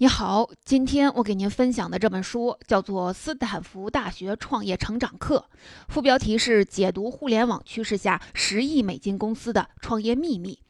你好，今天我给您分享的这本书叫做《斯坦福大学创业成长课》，副标题是“解读互联网趋势下十亿美金公司的创业秘密”。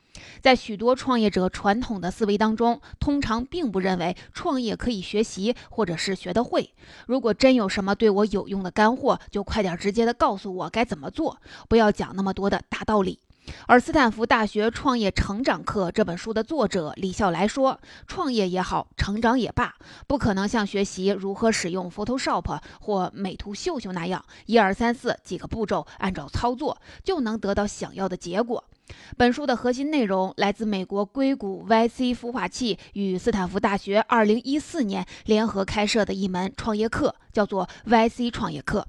在许多创业者传统的思维当中，通常并不认为创业可以学习或者是学得会。如果真有什么对我有用的干货，就快点直接的告诉我该怎么做，不要讲那么多的大道理。而斯坦福大学创业成长课这本书的作者李笑来说：“创业也好，成长也罢，不可能像学习如何使用 Photoshop 或美图秀秀那样，一二三四几个步骤按照操作就能得到想要的结果。”本书的核心内容来自美国硅谷 YC 孵化器与斯坦福大学2014年联合开设的一门创业课，叫做 YC 创业课。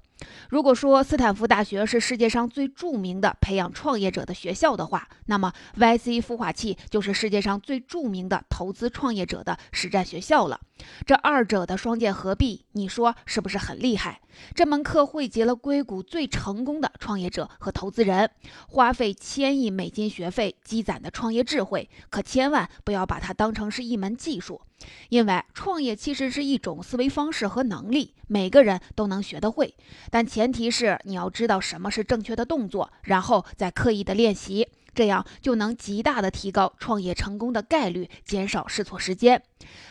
如果说斯坦福大学是世界上最著名的培养创业者的学校的话，那么 YC 孵化器就是世界上最著名的投资创业者的实战学校了。这二者的双剑合璧，你说是不是很厉害？这门课汇集了硅谷最成功的创业者和投资人，花费千亿美金学费积攒的创业智慧，可千万不要把它当成是一门技术。因为创业其实是一种思维方式和能力，每个人都能学得会，但前提是你要知道什么是正确的动作，然后再刻意的练习，这样就能极大的提高创业成功的概率，减少试错时间。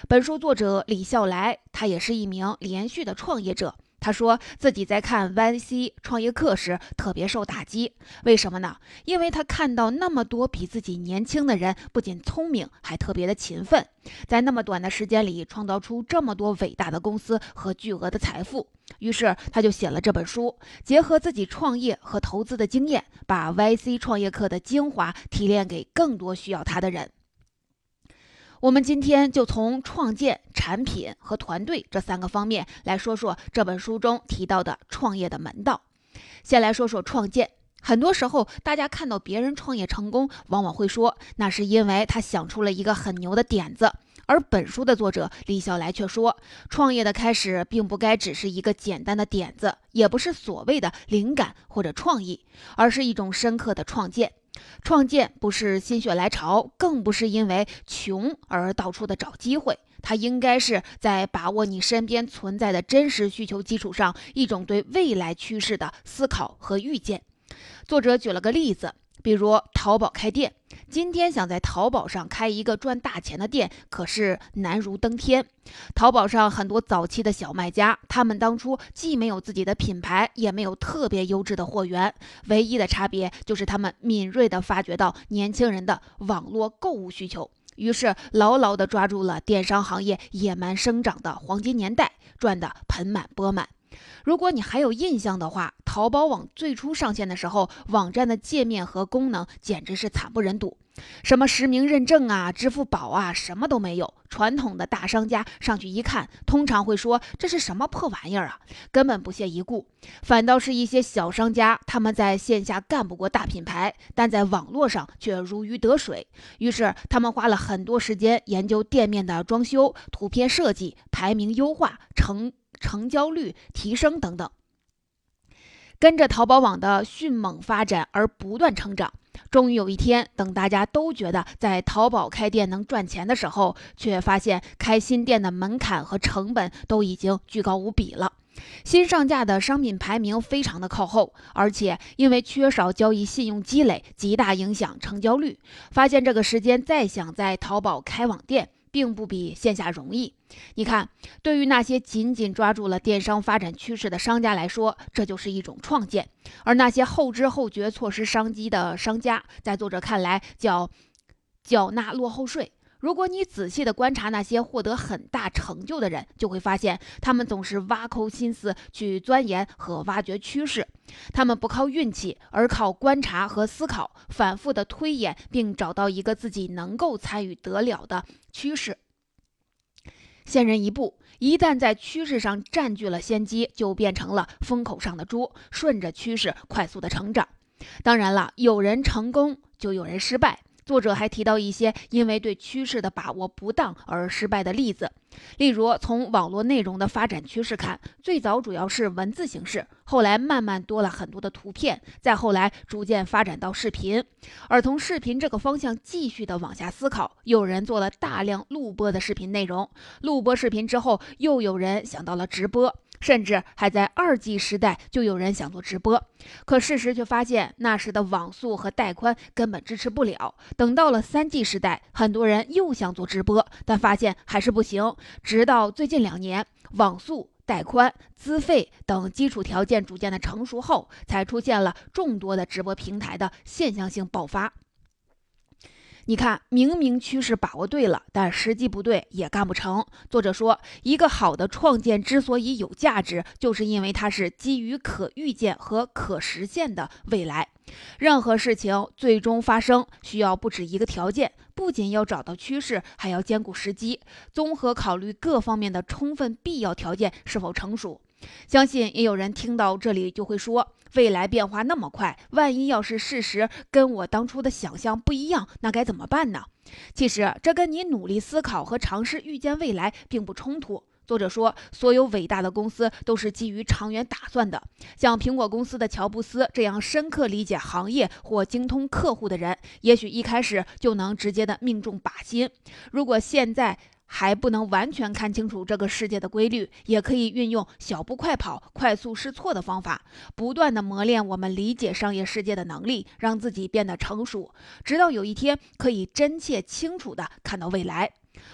本书作者李笑来，他也是一名连续的创业者。他说自己在看 YC 创业课时特别受打击，为什么呢？因为他看到那么多比自己年轻的人，不仅聪明，还特别的勤奋，在那么短的时间里创造出这么多伟大的公司和巨额的财富。于是他就写了这本书，结合自己创业和投资的经验，把 YC 创业课的精华提炼给更多需要他的人。我们今天就从创建、产品和团队这三个方面来说说这本书中提到的创业的门道。先来说说创建。很多时候，大家看到别人创业成功，往往会说那是因为他想出了一个很牛的点子。而本书的作者李笑来却说，创业的开始并不该只是一个简单的点子，也不是所谓的灵感或者创意，而是一种深刻的创建。创建不是心血来潮，更不是因为穷而到处的找机会，它应该是在把握你身边存在的真实需求基础上，一种对未来趋势的思考和预见。作者举了个例子。比如淘宝开店，今天想在淘宝上开一个赚大钱的店，可是难如登天。淘宝上很多早期的小卖家，他们当初既没有自己的品牌，也没有特别优质的货源，唯一的差别就是他们敏锐地发掘到年轻人的网络购物需求，于是牢牢地抓住了电商行业野蛮生长的黄金年代，赚得盆满钵满。如果你还有印象的话，淘宝网最初上线的时候，网站的界面和功能简直是惨不忍睹，什么实名认证啊、支付宝啊，什么都没有。传统的大商家上去一看，通常会说这是什么破玩意儿啊，根本不屑一顾。反倒是一些小商家，他们在线下干不过大品牌，但在网络上却如鱼得水。于是他们花了很多时间研究店面的装修、图片设计、排名优化、成。成交率提升等等，跟着淘宝网的迅猛发展而不断成长。终于有一天，等大家都觉得在淘宝开店能赚钱的时候，却发现开新店的门槛和成本都已经巨高无比了。新上架的商品排名非常的靠后，而且因为缺少交易信用积累，极大影响成交率。发现这个时间再想在淘宝开网店。并不比线下容易。你看，对于那些紧紧抓住了电商发展趋势的商家来说，这就是一种创建；而那些后知后觉错失商机的商家，在作者看来叫缴纳落后税。如果你仔细的观察那些获得很大成就的人，就会发现他们总是挖空心思去钻研和挖掘趋势。他们不靠运气，而靠观察和思考，反复的推演，并找到一个自己能够参与得了的趋势。先人一步，一旦在趋势上占据了先机，就变成了风口上的猪，顺着趋势快速的成长。当然了，有人成功，就有人失败。作者还提到一些因为对趋势的把握不当而失败的例子，例如从网络内容的发展趋势看，最早主要是文字形式，后来慢慢多了很多的图片，再后来逐渐发展到视频，而从视频这个方向继续的往下思考，有人做了大量录播的视频内容，录播视频之后，又有人想到了直播。甚至还在二 G 时代就有人想做直播，可事实却发现那时的网速和带宽根本支持不了。等到了三 G 时代，很多人又想做直播，但发现还是不行。直到最近两年，网速、带宽、资费等基础条件逐渐的成熟后，才出现了众多的直播平台的现象性爆发。你看，明明趋势把握对了，但时机不对也干不成。作者说，一个好的创建之所以有价值，就是因为它是基于可预见和可实现的未来。任何事情最终发生，需要不止一个条件，不仅要找到趋势，还要兼顾时机，综合考虑各方面的充分必要条件是否成熟。相信也有人听到这里就会说，未来变化那么快，万一要是事实跟我当初的想象不一样，那该怎么办呢？其实这跟你努力思考和尝试预见未来并不冲突。作者说，所有伟大的公司都是基于长远打算的。像苹果公司的乔布斯这样深刻理解行业或精通客户的人，也许一开始就能直接的命中靶心。如果现在，还不能完全看清楚这个世界的规律，也可以运用小步快跑、快速试错的方法，不断的磨练我们理解商业世界的能力，让自己变得成熟，直到有一天可以真切清楚的看到未来。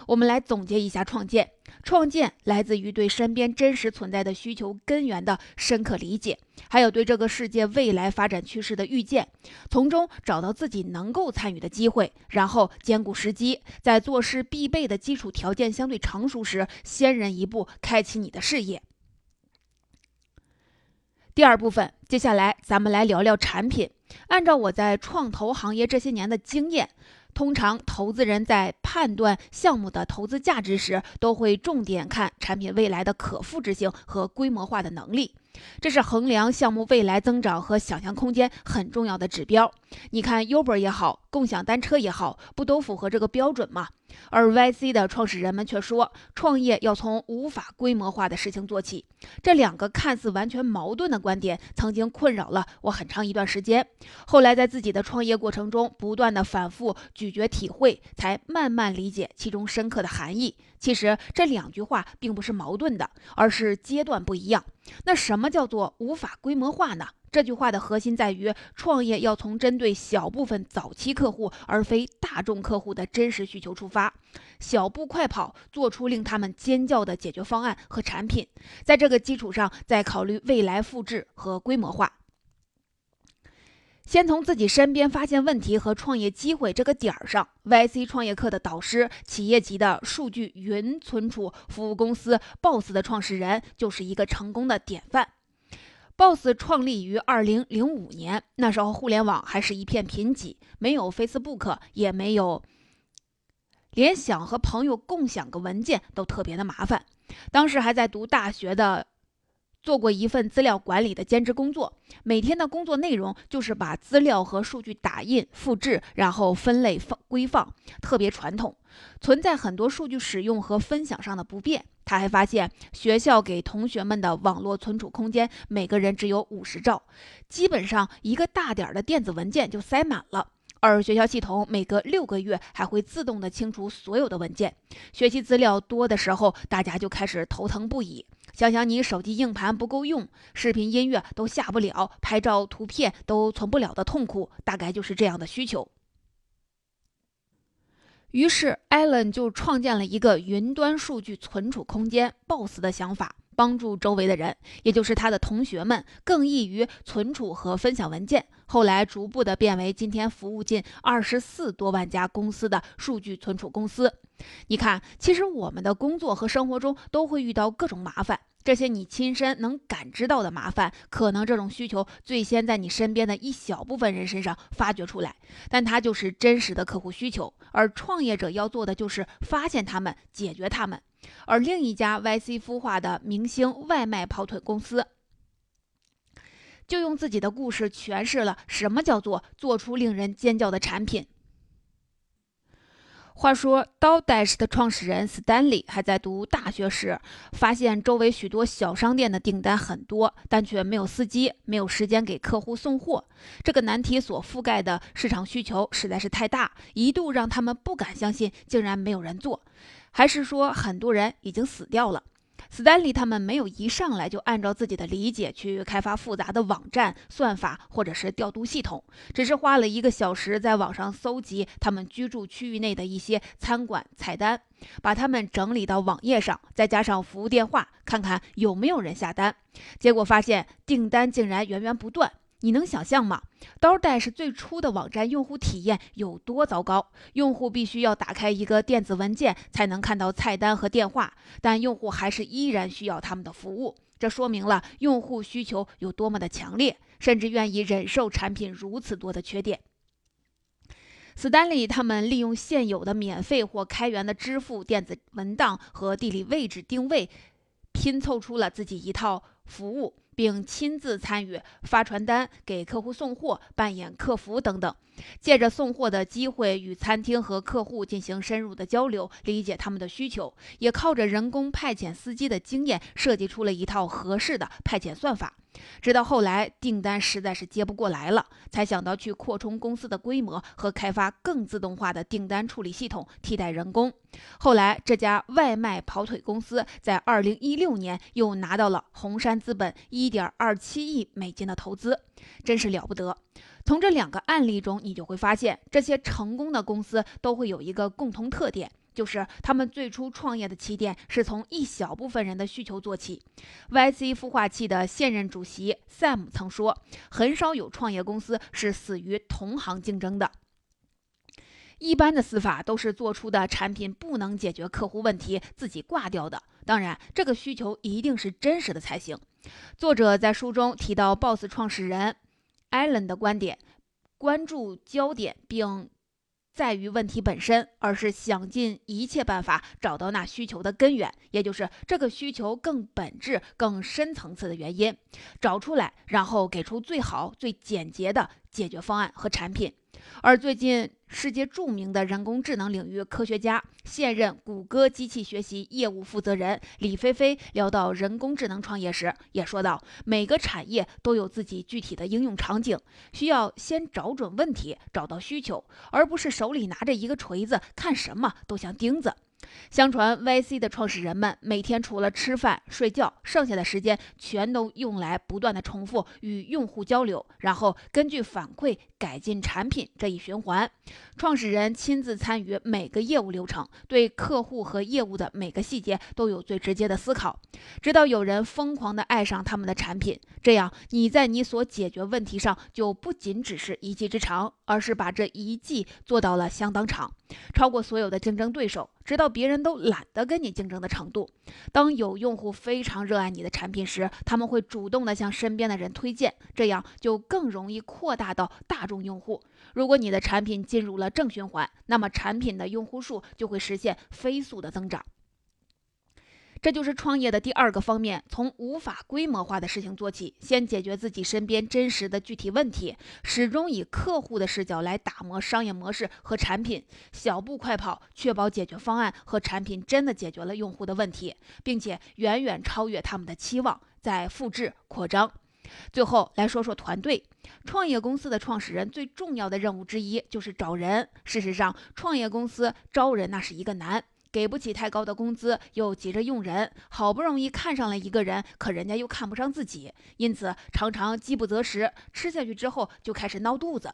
我们来总结一下创建。创建来自于对身边真实存在的需求根源的深刻理解，还有对这个世界未来发展趋势的预见，从中找到自己能够参与的机会，然后兼顾时机，在做事必备的基础条件相对成熟时，先人一步开启你的事业。第二部分，接下来咱们来聊聊产品。按照我在创投行业这些年的经验。通常，投资人在判断项目的投资价值时，都会重点看产品未来的可复制性和规模化的能力。这是衡量项目未来增长和想象空间很重要的指标。你看，Uber 也好，共享单车也好，不都符合这个标准吗？而 YC 的创始人们却说，创业要从无法规模化的事情做起。这两个看似完全矛盾的观点，曾经困扰了我很长一段时间。后来在自己的创业过程中，不断的反复咀嚼体会，才慢慢理解其中深刻的含义。其实这两句话并不是矛盾的，而是阶段不一样。那什么叫做无法规模化呢？这句话的核心在于，创业要从针对小部分早期客户而非大众客户的真实需求出发，小步快跑，做出令他们尖叫的解决方案和产品，在这个基础上再考虑未来复制和规模化。先从自己身边发现问题和创业机会这个点儿上，YC 创业课的导师、企业级的数据云存储服务公司 BOSS 的创始人就是一个成功的典范。BOSS 创立于2005年，那时候互联网还是一片贫瘠，没有 Facebook，也没有，连想和朋友共享个文件都特别的麻烦。当时还在读大学的。做过一份资料管理的兼职工作，每天的工作内容就是把资料和数据打印、复制，然后分类放归放，特别传统，存在很多数据使用和分享上的不便。他还发现，学校给同学们的网络存储空间，每个人只有五十兆，基本上一个大点儿的电子文件就塞满了。而学校系统每隔六个月还会自动的清除所有的文件，学习资料多的时候，大家就开始头疼不已。想想你手机硬盘不够用，视频、音乐都下不了，拍照、图片都存不了的痛苦，大概就是这样的需求。于是，，Allen 就创建了一个云端数据存储空间，BOSS 的想法。帮助周围的人，也就是他的同学们，更易于存储和分享文件。后来逐步的变为今天服务近二十四多万家公司的数据存储公司。你看，其实我们的工作和生活中都会遇到各种麻烦，这些你亲身能感知到的麻烦，可能这种需求最先在你身边的一小部分人身上发掘出来，但它就是真实的客户需求。而创业者要做的就是发现他们，解决他们。而另一家 YC 孵化的明星外卖跑腿公司，就用自己的故事诠释了什么叫做做出令人尖叫的产品。话说，DoorDash 的创始人 Stanley 还在读大学时，发现周围许多小商店的订单很多，但却没有司机，没有时间给客户送货。这个难题所覆盖的市场需求实在是太大，一度让他们不敢相信，竟然没有人做，还是说很多人已经死掉了？斯丹利他们没有一上来就按照自己的理解去开发复杂的网站算法或者是调度系统，只是花了一个小时在网上搜集他们居住区域内的一些餐馆菜单，把它们整理到网页上，再加上服务电话，看看有没有人下单。结果发现订单竟然源源不断。你能想象吗？刀带是最初的网站用户体验有多糟糕？用户必须要打开一个电子文件才能看到菜单和电话，但用户还是依然需要他们的服务。这说明了用户需求有多么的强烈，甚至愿意忍受产品如此多的缺点。斯丹利他们利用现有的免费或开源的支付、电子文档和地理位置定位，拼凑出了自己一套服务。并亲自参与发传单、给客户送货、扮演客服等等，借着送货的机会与餐厅和客户进行深入的交流，理解他们的需求，也靠着人工派遣司机的经验，设计出了一套合适的派遣算法。直到后来订单实在是接不过来了，才想到去扩充公司的规模和开发更自动化的订单处理系统，替代人工。后来这家外卖跑腿公司在二零一六年又拿到了红杉资本一点二七亿美金的投资，真是了不得。从这两个案例中，你就会发现，这些成功的公司都会有一个共同特点。就是他们最初创业的起点是从一小部分人的需求做起。YC 孵化器的现任主席 Sam 曾说：“很少有创业公司是死于同行竞争的。一般的死法都是做出的产品不能解决客户问题，自己挂掉的。当然，这个需求一定是真实的才行。”作者在书中提到，Boss 创始人 Allen 的观点：关注焦点并。在于问题本身，而是想尽一切办法找到那需求的根源，也就是这个需求更本质、更深层次的原因，找出来，然后给出最好、最简洁的解决方案和产品。而最近，世界著名的人工智能领域科学家、现任谷歌机器学习业务负责人李飞飞聊到人工智能创业时，也说到，每个产业都有自己具体的应用场景，需要先找准问题，找到需求，而不是手里拿着一个锤子，看什么都像钉子。相传，YC 的创始人们每天除了吃饭睡觉，剩下的时间全都用来不断的重复与用户交流，然后根据反馈改进产品这一循环。创始人亲自参与每个业务流程，对客户和业务的每个细节都有最直接的思考，直到有人疯狂的爱上他们的产品。这样，你在你所解决问题上就不仅只是一技之长，而是把这一技做到了相当长，超过所有的竞争对手。直到别人都懒得跟你竞争的程度。当有用户非常热爱你的产品时，他们会主动的向身边的人推荐，这样就更容易扩大到大众用户。如果你的产品进入了正循环，那么产品的用户数就会实现飞速的增长。这就是创业的第二个方面，从无法规模化的事情做起，先解决自己身边真实的具体问题，始终以客户的视角来打磨商业模式和产品，小步快跑，确保解决方案和产品真的解决了用户的问题，并且远远超越他们的期望，再复制扩张。最后来说说团队，创业公司的创始人最重要的任务之一就是找人。事实上，创业公司招人那是一个难。给不起太高的工资，又急着用人，好不容易看上了一个人，可人家又看不上自己，因此常常饥不择食，吃下去之后就开始闹肚子。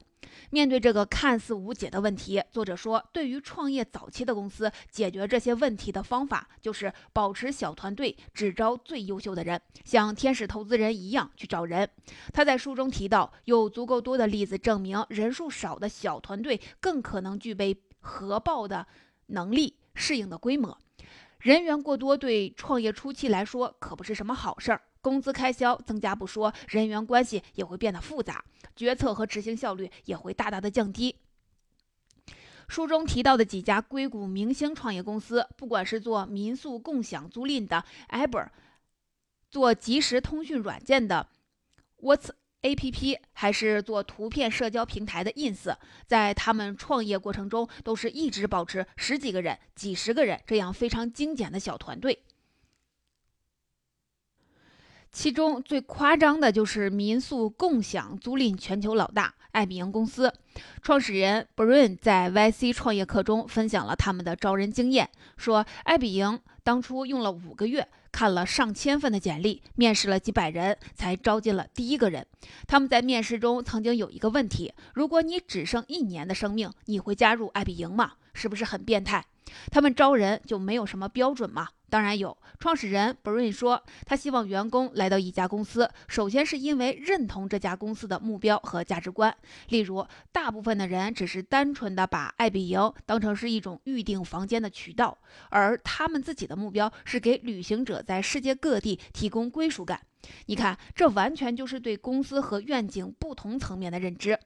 面对这个看似无解的问题，作者说，对于创业早期的公司，解决这些问题的方法就是保持小团队，只招最优秀的人，像天使投资人一样去找人。他在书中提到，有足够多的例子证明，人数少的小团队更可能具备合报的能力。适应的规模，人员过多对创业初期来说可不是什么好事儿。工资开销增加不说，人员关系也会变得复杂，决策和执行效率也会大大的降低。书中提到的几家硅谷明星创业公司，不管是做民宿共享租赁的 Uber，做即时通讯软件的 What's APP 还是做图片社交平台的 Ins，在他们创业过程中都是一直保持十几个人、几十个人这样非常精简的小团队。其中最夸张的就是民宿共享租赁全球老大爱彼迎公司，创始人 Brian 在 YC 创业课中分享了他们的招人经验，说爱彼迎当初用了五个月，看了上千份的简历，面试了几百人，才招进了第一个人。他们在面试中曾经有一个问题：如果你只剩一年的生命，你会加入爱彼迎吗？是不是很变态？他们招人就没有什么标准吗？当然有。创始人 Brian 说，他希望员工来到一家公司，首先是因为认同这家公司的目标和价值观。例如，大部分的人只是单纯的把爱彼迎当成是一种预订房间的渠道，而他们自己的目标是给旅行者在世界各地提供归属感。你看，这完全就是对公司和愿景不同层面的认知。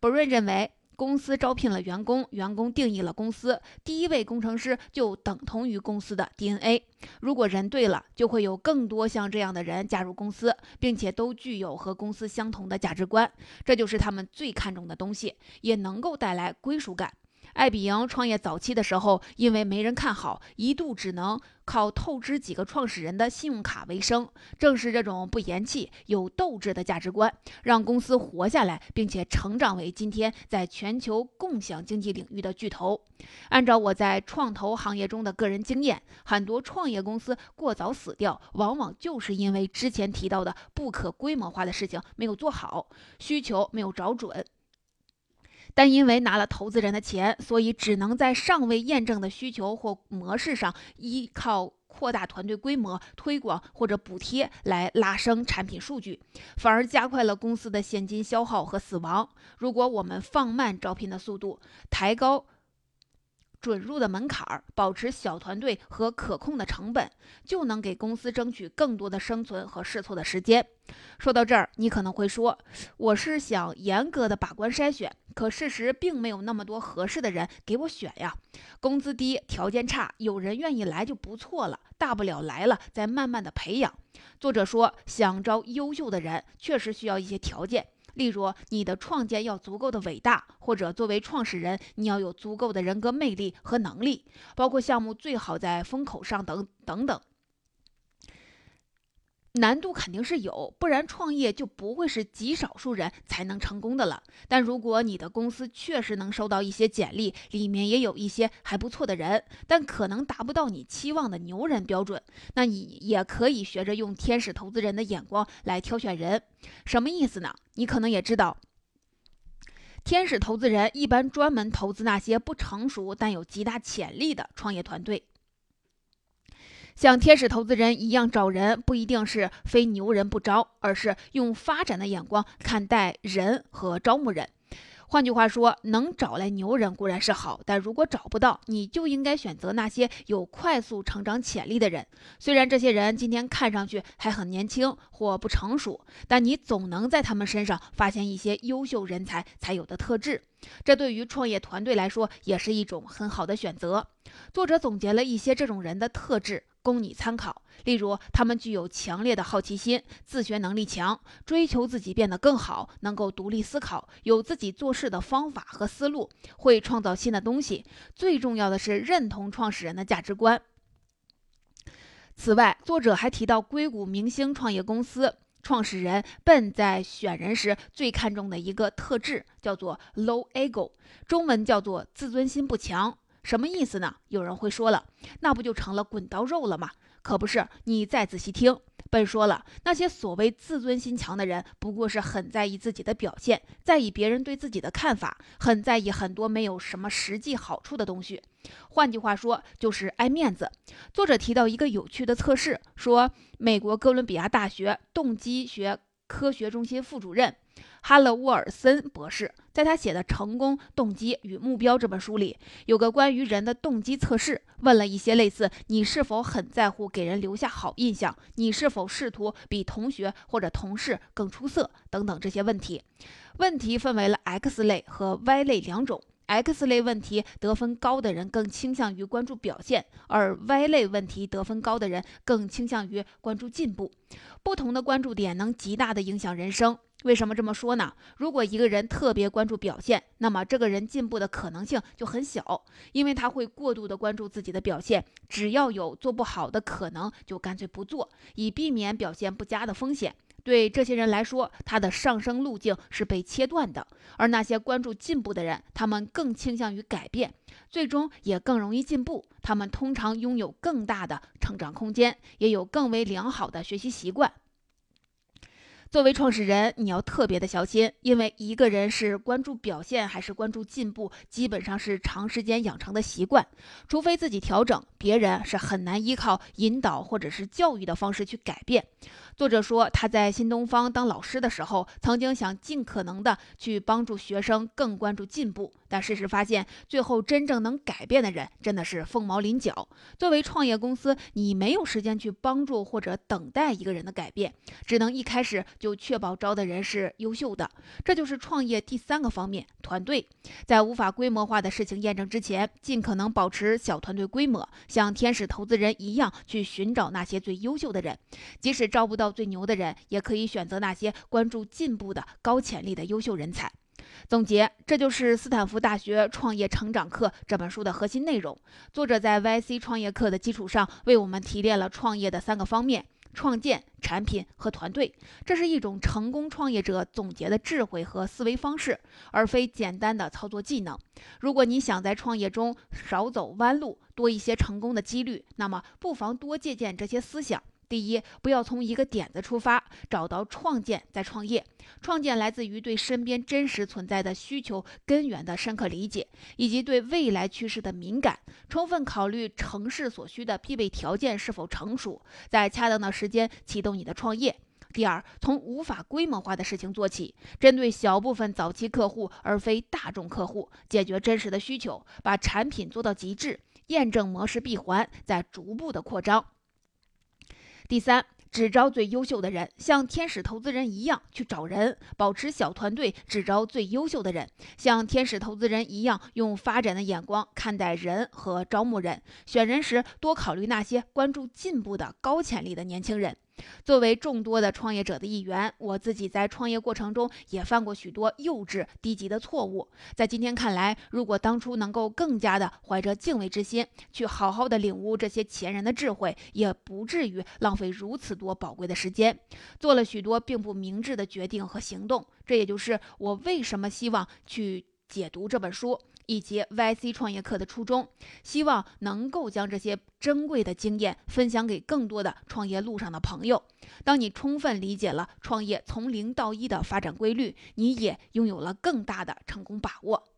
Brian 认为。公司招聘了员工，员工定义了公司。第一位工程师就等同于公司的 DNA。如果人对了，就会有更多像这样的人加入公司，并且都具有和公司相同的价值观。这就是他们最看重的东西，也能够带来归属感。爱彼迎创业早期的时候，因为没人看好，一度只能靠透支几个创始人的信用卡为生。正是这种不言弃、有斗志的价值观，让公司活下来，并且成长为今天在全球共享经济领域的巨头。按照我在创投行业中的个人经验，很多创业公司过早死掉，往往就是因为之前提到的不可规模化的事情没有做好，需求没有找准。但因为拿了投资人的钱，所以只能在尚未验证的需求或模式上，依靠扩大团队规模、推广或者补贴来拉升产品数据，反而加快了公司的现金消耗和死亡。如果我们放慢招聘的速度，抬高。准入的门槛儿，保持小团队和可控的成本，就能给公司争取更多的生存和试错的时间。说到这儿，你可能会说，我是想严格的把关筛选，可事实并没有那么多合适的人给我选呀。工资低，条件差，有人愿意来就不错了，大不了来了再慢慢的培养。作者说，想招优秀的人，确实需要一些条件。例如，你的创建要足够的伟大，或者作为创始人，你要有足够的人格魅力和能力，包括项目最好在风口上等等等。难度肯定是有，不然创业就不会是极少数人才能成功的了。但如果你的公司确实能收到一些简历，里面也有一些还不错的人，但可能达不到你期望的牛人标准，那你也可以学着用天使投资人的眼光来挑选人。什么意思呢？你可能也知道，天使投资人一般专门投资那些不成熟但有极大潜力的创业团队。像天使投资人一样找人，不一定是非牛人不招，而是用发展的眼光看待人和招募人。换句话说，能找来牛人固然是好，但如果找不到，你就应该选择那些有快速成长潜力的人。虽然这些人今天看上去还很年轻或不成熟，但你总能在他们身上发现一些优秀人才才有的特质。这对于创业团队来说也是一种很好的选择。作者总结了一些这种人的特质。供你参考。例如，他们具有强烈的好奇心，自学能力强，追求自己变得更好，能够独立思考，有自己做事的方法和思路，会创造新的东西。最重要的是认同创始人的价值观。此外，作者还提到，硅谷明星创业公司创始人笨在选人时最看重的一个特质，叫做 low ego，中文叫做自尊心不强。什么意思呢？有人会说了，那不就成了滚刀肉了吗？可不是，你再仔细听，笨说了，那些所谓自尊心强的人，不过是很在意自己的表现，在意别人对自己的看法，很在意很多没有什么实际好处的东西。换句话说，就是爱面子。作者提到一个有趣的测试，说美国哥伦比亚大学动机学科学中心副主任。哈勒沃尔森博士在他写的《成功动机与目标》这本书里，有个关于人的动机测试，问了一些类似“你是否很在乎给人留下好印象？你是否试图比同学或者同事更出色？”等等这些问题。问题分为了 X 类和 Y 类两种。X 类问题得分高的人更倾向于关注表现，而 Y 类问题得分高的人更倾向于关注进步。不同的关注点能极大的影响人生。为什么这么说呢？如果一个人特别关注表现，那么这个人进步的可能性就很小，因为他会过度的关注自己的表现，只要有做不好的可能，就干脆不做，以避免表现不佳的风险。对这些人来说，他的上升路径是被切断的；而那些关注进步的人，他们更倾向于改变，最终也更容易进步。他们通常拥有更大的成长空间，也有更为良好的学习习惯。作为创始人，你要特别的小心，因为一个人是关注表现还是关注进步，基本上是长时间养成的习惯。除非自己调整，别人是很难依靠引导或者是教育的方式去改变。作者说，他在新东方当老师的时候，曾经想尽可能的去帮助学生更关注进步，但事实发现，最后真正能改变的人真的是凤毛麟角。作为创业公司，你没有时间去帮助或者等待一个人的改变，只能一开始就确保招的人是优秀的。这就是创业第三个方面——团队。在无法规模化的事情验证之前，尽可能保持小团队规模，像天使投资人一样去寻找那些最优秀的人，即使招不到最牛的人也可以选择那些关注进步的高潜力的优秀人才。总结，这就是斯坦福大学创业成长课这本书的核心内容。作者在 YC 创业课的基础上，为我们提炼了创业的三个方面：创建、产品和团队。这是一种成功创业者总结的智慧和思维方式，而非简单的操作技能。如果你想在创业中少走弯路，多一些成功的几率，那么不妨多借鉴这些思想。第一，不要从一个点子出发，找到创建再创业。创建来自于对身边真实存在的需求根源的深刻理解，以及对未来趋势的敏感，充分考虑城市所需的必备条件是否成熟，在恰当的时间启动你的创业。第二，从无法规模化的事情做起，针对小部分早期客户而非大众客户，解决真实的需求，把产品做到极致，验证模式闭环，再逐步的扩张。第三，只招最优秀的人，像天使投资人一样去找人，保持小团队，只招最优秀的人，像天使投资人一样用发展的眼光看待人和招募人，选人时多考虑那些关注进步的高潜力的年轻人。作为众多的创业者的一员，我自己在创业过程中也犯过许多幼稚低级的错误。在今天看来，如果当初能够更加的怀着敬畏之心，去好好的领悟这些前人的智慧，也不至于浪费如此多宝贵的时间，做了许多并不明智的决定和行动。这也就是我为什么希望去解读这本书。以及 YC 创业课的初衷，希望能够将这些珍贵的经验分享给更多的创业路上的朋友。当你充分理解了创业从零到一的发展规律，你也拥有了更大的成功把握。